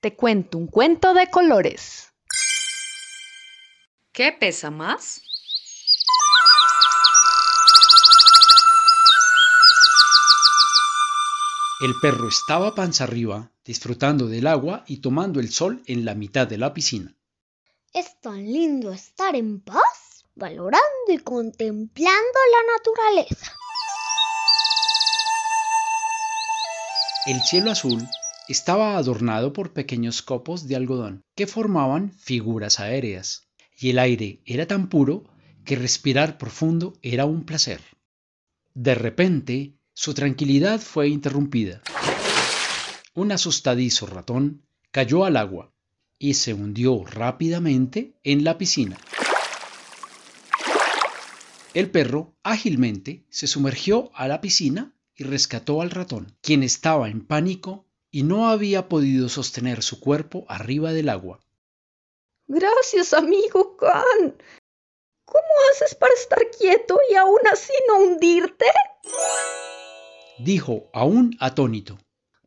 Te cuento un cuento de colores. ¿Qué pesa más? El perro estaba panza arriba, disfrutando del agua y tomando el sol en la mitad de la piscina. Es tan lindo estar en paz, valorando y contemplando la naturaleza. El cielo azul estaba adornado por pequeños copos de algodón que formaban figuras aéreas, y el aire era tan puro que respirar profundo era un placer. De repente, su tranquilidad fue interrumpida. Un asustadizo ratón cayó al agua y se hundió rápidamente en la piscina. El perro ágilmente se sumergió a la piscina y rescató al ratón, quien estaba en pánico y no había podido sostener su cuerpo arriba del agua. Gracias, amigo Can. ¿Cómo haces para estar quieto y aún así no hundirte? dijo aún atónito.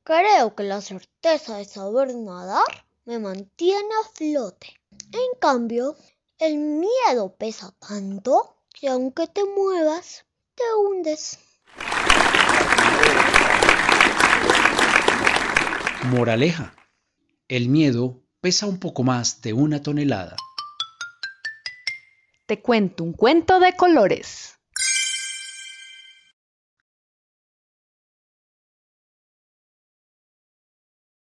Creo que la certeza de saber nadar me mantiene a flote. En cambio, el miedo pesa tanto que aunque te muevas, te hundes. Moraleja. El miedo pesa un poco más de una tonelada. Te cuento un cuento de colores.